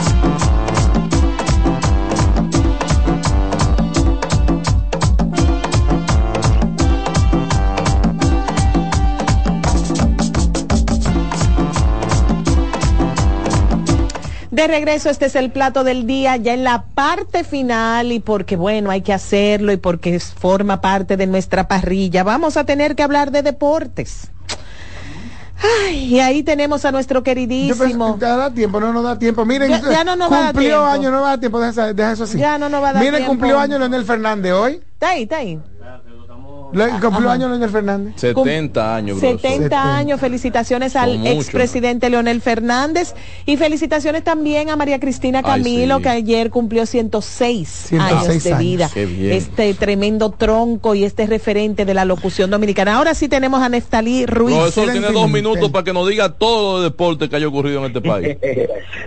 De regreso, este es el plato del día, ya en la parte final y porque, bueno, hay que hacerlo y porque forma parte de nuestra parrilla. Vamos a tener que hablar de deportes. Ay, y ahí tenemos a nuestro queridísimo. Ya da tiempo, no nos da tiempo. Miren, ya, no nos tiempo. año, no va a dar tiempo, deja, deja, eso así. Ya no nos va a dar tiempo. Miren, cumplió año Leonel Fernández hoy. Está ahí, está ahí. ¿Cumplió años Leonel Fernández? 70 años. 70 años. Felicitaciones al expresidente Leonel Fernández y felicitaciones también a María Cristina Camilo, que ayer cumplió 106, años de vida. Este tremendo tronco y este referente de la locución dominicana. Ahora sí tenemos a Neftalí Ruiz. eso tiene dos minutos para que nos diga todo de deporte que haya ocurrido en este país.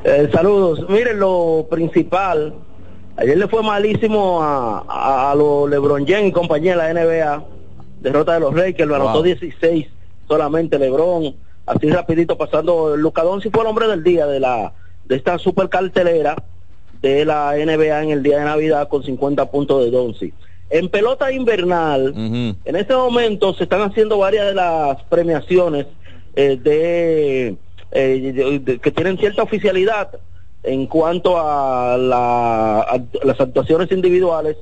Eh, saludos. Miren, lo principal. Ayer le fue malísimo a, a, los LeBron James y compañía de la NBA derrota de los Reyes, que lo anotó 16 solamente Lebron, así rapidito pasando, Lucadón sí fue el hombre del día de la de esta super cartelera de la NBA en el día de Navidad con 50 puntos de Donci. En pelota invernal, en este momento se están haciendo varias de las premiaciones eh, eh, de, que tienen cierta oficialidad en cuanto a, la, a las actuaciones individuales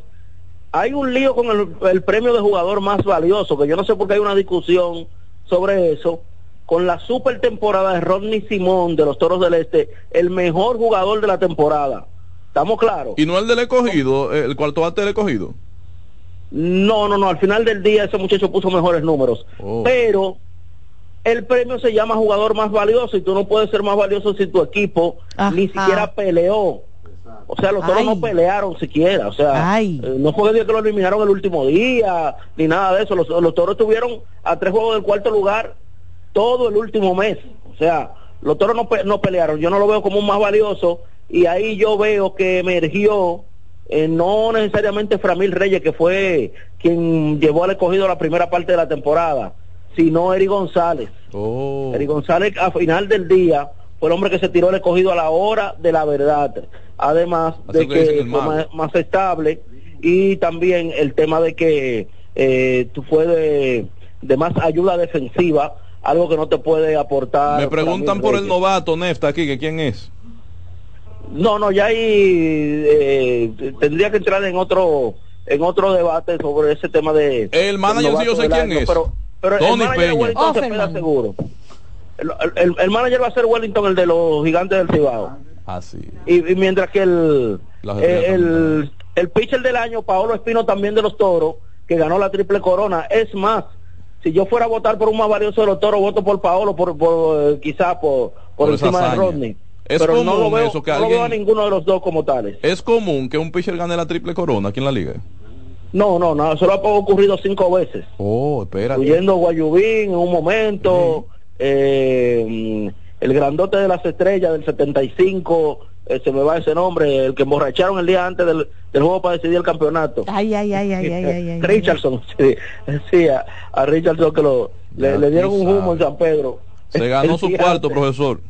hay un lío con el, premio de jugador más valioso, que yo no sé por qué hay una discusión sobre eso, con la super temporada de Rodney Simón de los Toros del Este, el mejor jugador de la temporada. ¿Estamos claros? ¿Y no el del escogido, el cuarto bate del escogido? No, no, no, al final del día ese muchacho puso mejores números. Oh. Pero el premio se llama jugador más valioso y tú no puedes ser más valioso si tu equipo ni siquiera peleó o sea, los toros no pelearon siquiera. O sea, eh, no fue que lo eliminaron el último día, ni nada de eso. Los, toros estuvieron a tres juegos del cuarto lugar todo el último mes. O sea, los toros no, no pelearon. Yo no lo veo como un más valioso. Y ahí yo veo que emergió, eh, no necesariamente Framil Reyes, que fue quien llevó al escogido la primera parte de la temporada, sino Eri González. Oh. Eri González, a final del día, fue el hombre que se tiró el escogido a la hora de la verdad además de que, fue más, estable y también el tema de que eh, tú fue de, más ayuda defensiva, algo que no te puede aportar. Me preguntan por el novato Nefta aquí, que quién es. No, no, ya ahí eh, tendría que entrar en otro en otro debate sobre ese tema de... El manager sí yo sé quién es. Pero, pero Tony el Peña. Oh, seguro. El, el, manager va a ser Wellington, el de los gigantes del Cibao. Así. Y, mientras que el, eh, el, el pitcher del año, Paolo Espino, también de los toros, que ganó la triple corona. Es más, si yo fuera a votar por un más valioso de los toros, voto por Paolo, por, por eh, quizá por, por, encima de Rodney. Es pero no lo veo, eso que a ninguno de los dos como tales. ¿Es común que un pitcher gane la triple corona aquí en la liga? No, no, no, solo ha ocurrido cinco veces. Oh, espera. Huyendo Guayubín en un momento, eh, el grandote de las estrellas del 75, eh, se me va ese nombre, el que emborracharon el día antes del, juego para decidir el campeonato. Ay, ay, ay, ay, ay, ay, Richardson, sí, a, Richardson que lo, le, dieron un humo en San Pedro. Se ganó su cuarto, profesor.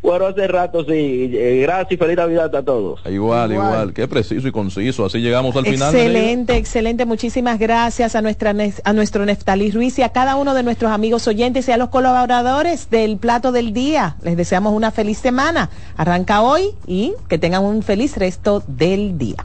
Bueno, hace rato sí. Eh, gracias y feliz Navidad a todos. Igual, igual, Qué preciso y conciso. Así llegamos al final. Excelente, excelente. Muchísimas gracias a, nuestra, a nuestro Neftalí Ruiz y a cada uno de nuestros amigos oyentes y a los colaboradores del Plato del Día. Les deseamos una feliz semana. Arranca hoy y que tengan un feliz resto del día.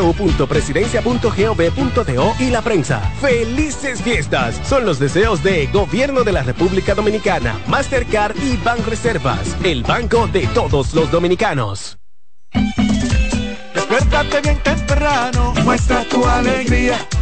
www.presidencia.gov.do y la prensa. ¡Felices fiestas! Son los deseos de Gobierno de la República Dominicana, Mastercard y Reservas, el banco de todos los dominicanos. Despiértate bien temprano, muestra tu alegría.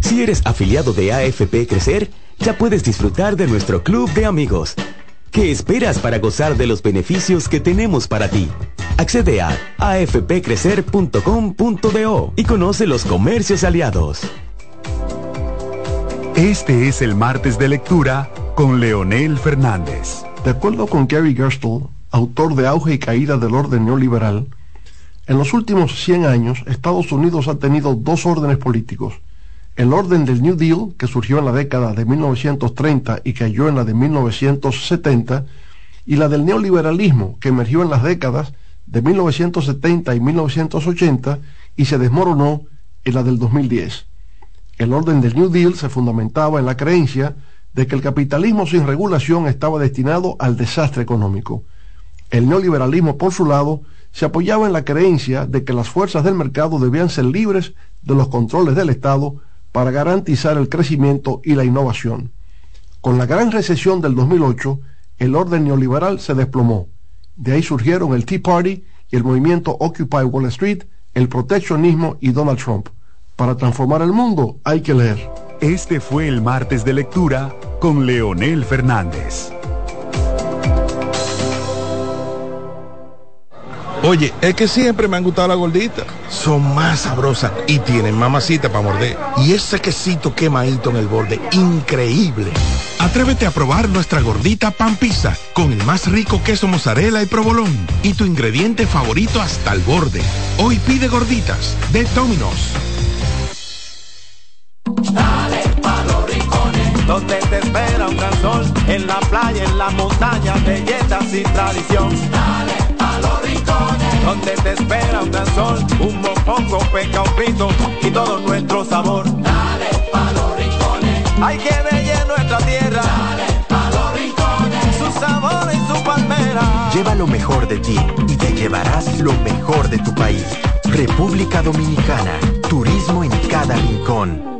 Si eres afiliado de AFP Crecer, ya puedes disfrutar de nuestro club de amigos. ¿Qué esperas para gozar de los beneficios que tenemos para ti? Accede a afpcrecer.com.do y conoce los comercios aliados. Este es el martes de lectura con Leonel Fernández. De acuerdo con Gary Gerstle, autor de Auge y Caída del Orden Neoliberal, en los últimos 100 años Estados Unidos ha tenido dos órdenes políticos el orden del New Deal, que surgió en la década de 1930 y cayó en la de 1970, y la del neoliberalismo, que emergió en las décadas de 1970 y 1980 y se desmoronó en la del 2010. El orden del New Deal se fundamentaba en la creencia de que el capitalismo sin regulación estaba destinado al desastre económico. El neoliberalismo, por su lado, se apoyaba en la creencia de que las fuerzas del mercado debían ser libres de los controles del Estado para garantizar el crecimiento y la innovación. Con la gran recesión del 2008, el orden neoliberal se desplomó. De ahí surgieron el Tea Party y el movimiento Occupy Wall Street, el proteccionismo y Donald Trump. Para transformar el mundo hay que leer. Este fue el martes de lectura con Leonel Fernández. Oye, es que siempre me han gustado las gorditas. Son más sabrosas y tienen mamacita para morder. Y ese quesito quemadito en el borde, increíble. Atrévete a probar nuestra gordita pan pizza con el más rico queso mozzarella y provolón y tu ingrediente favorito hasta el borde. Hoy pide gorditas de Domino's. Dale los rincones, te espera un gran sol, en la playa, en la montaña, tradición. Donde te espera un gran sol, un mopongo, peca, un frito y todo nuestro sabor. Dale pa' los rincones, hay que ver nuestra tierra. Dale pa' los rincones, su sabor y su palmera. Lleva lo mejor de ti y te llevarás lo mejor de tu país. República Dominicana. Turismo en cada rincón.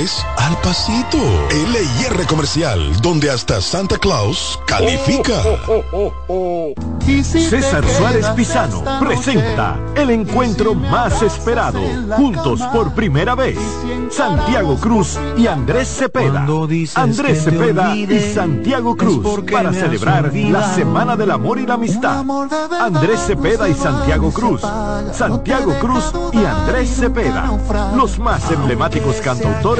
al pasito. LIR Comercial, donde hasta Santa Claus califica. César Suárez Pisano presenta el encuentro más esperado, juntos por primera vez, Santiago Cruz y Andrés Cepeda. Andrés Cepeda y Santiago Cruz para celebrar la Semana del Amor y la Amistad. Andrés Cepeda y Santiago Cruz. Santiago Cruz y Andrés Cepeda, los más emblemáticos cantautores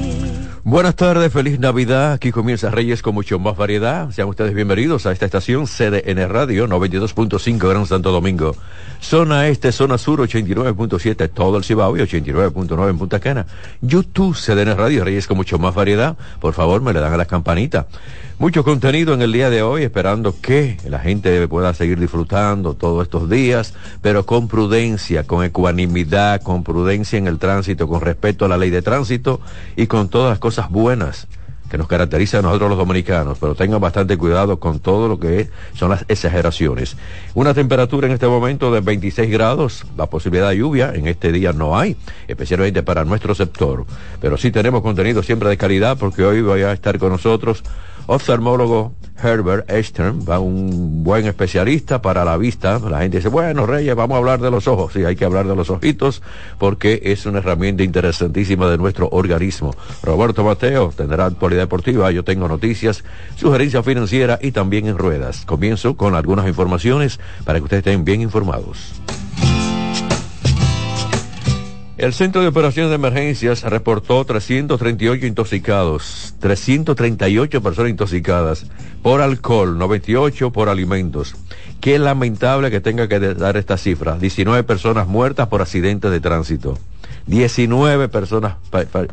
Buenas tardes, feliz Navidad. Aquí comienza Reyes con mucho más variedad. Sean ustedes bienvenidos a esta estación CDN Radio 92.5 Gran Santo Domingo. Zona Este, Zona Sur 89.7 todo el Cibao y 89.9 en Punta Cana. YouTube CDN Radio Reyes con mucho más variedad. Por favor, me le dan a la campanita. Mucho contenido en el día de hoy, esperando que la gente pueda seguir disfrutando todos estos días, pero con prudencia, con ecuanimidad, con prudencia en el tránsito, con respeto a la ley de tránsito y con todas las cosas buenas que nos caracterizan a nosotros los dominicanos, pero tengan bastante cuidado con todo lo que son las exageraciones. Una temperatura en este momento de 26 grados, la posibilidad de lluvia en este día no hay, especialmente para nuestro sector, pero sí tenemos contenido siempre de calidad porque hoy voy a estar con nosotros oftalmólogo Herbert Eastern, va un buen especialista para la vista. La gente dice, bueno, Reyes, vamos a hablar de los ojos. Sí, hay que hablar de los ojitos porque es una herramienta interesantísima de nuestro organismo. Roberto Mateo tendrá actualidad deportiva, yo tengo noticias, sugerencia financiera y también en ruedas. Comienzo con algunas informaciones para que ustedes estén bien informados. El Centro de Operaciones de Emergencias reportó 338 intoxicados, 338 personas intoxicadas por alcohol, 98 por alimentos. Qué lamentable que tenga que dar esta cifra. 19 personas muertas por accidentes de tránsito. 19 personas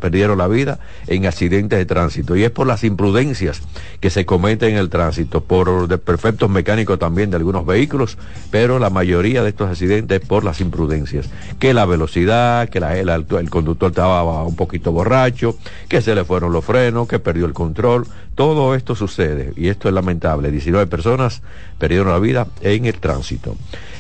perdieron la vida en accidentes de tránsito y es por las imprudencias que se cometen en el tránsito, por perfectos mecánicos también de algunos vehículos, pero la mayoría de estos accidentes por las imprudencias, que la velocidad, que la, el conductor estaba un poquito borracho, que se le fueron los frenos, que perdió el control, todo esto sucede y esto es lamentable. 19 personas perdieron la vida en el tránsito.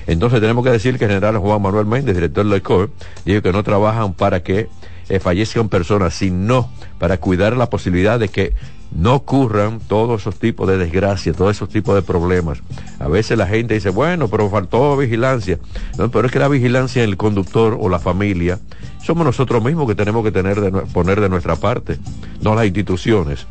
Entonces tenemos que decir que el general Juan Manuel Méndez, director del COE, dijo que no trabajan para que eh, fallezcan personas, sino para cuidar la posibilidad de que no ocurran todos esos tipos de desgracias, todos esos tipos de problemas. A veces la gente dice, bueno, pero faltó vigilancia. No, pero es que la vigilancia en el conductor o la familia somos nosotros mismos que tenemos que tener de, poner de nuestra parte, no las instituciones.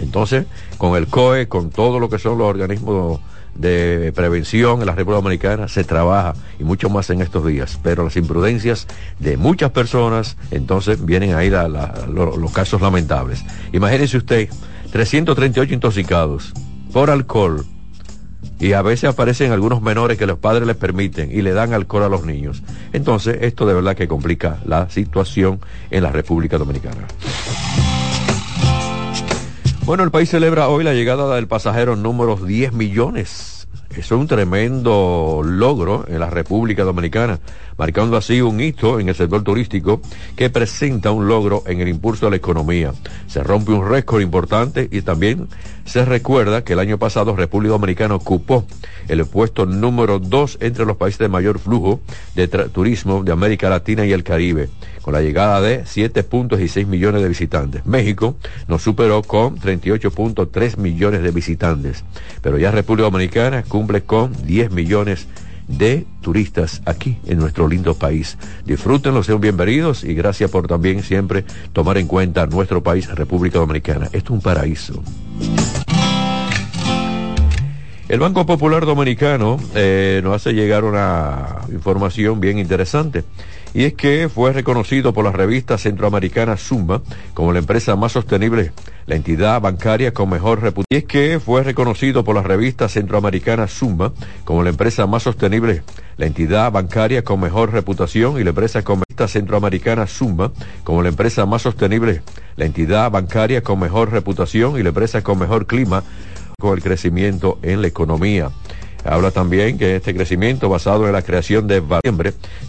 Entonces, con el COE, con todo lo que son los organismos de prevención en la República Dominicana se trabaja y mucho más en estos días, pero las imprudencias de muchas personas, entonces vienen ahí los casos lamentables. Imagínense usted, 338 intoxicados por alcohol y a veces aparecen algunos menores que los padres les permiten y le dan alcohol a los niños. Entonces, esto de verdad que complica la situación en la República Dominicana. Bueno, el país celebra hoy la llegada del pasajero número 10 millones es un tremendo logro en la República Dominicana, marcando así un hito en el sector turístico que presenta un logro en el impulso de la economía. Se rompe un récord importante y también se recuerda que el año pasado República Dominicana ocupó el puesto número dos entre los países de mayor flujo de turismo de América Latina y el Caribe, con la llegada de 7.6 millones de visitantes. México nos superó con 38.3 millones de visitantes, pero ya República Dominicana cumple con 10 millones de turistas aquí en nuestro lindo país. Disfrútenlo, sean bienvenidos y gracias por también siempre tomar en cuenta nuestro país, República Dominicana. Esto es un paraíso. El Banco Popular Dominicano eh, nos hace llegar una información bien interesante y es que fue reconocido por la revista centroamericana Zumba como la empresa más sostenible, la entidad bancaria con mejor reputación. Y es que fue reconocido por la revista centroamericana Zumba como la empresa más sostenible, la entidad bancaria con mejor reputación y la empresa comercial centroamericana Zumba como la empresa más sostenible, la entidad bancaria con mejor reputación y la empresa con mejor clima con el crecimiento en la economía. Habla también que este crecimiento basado en la creación de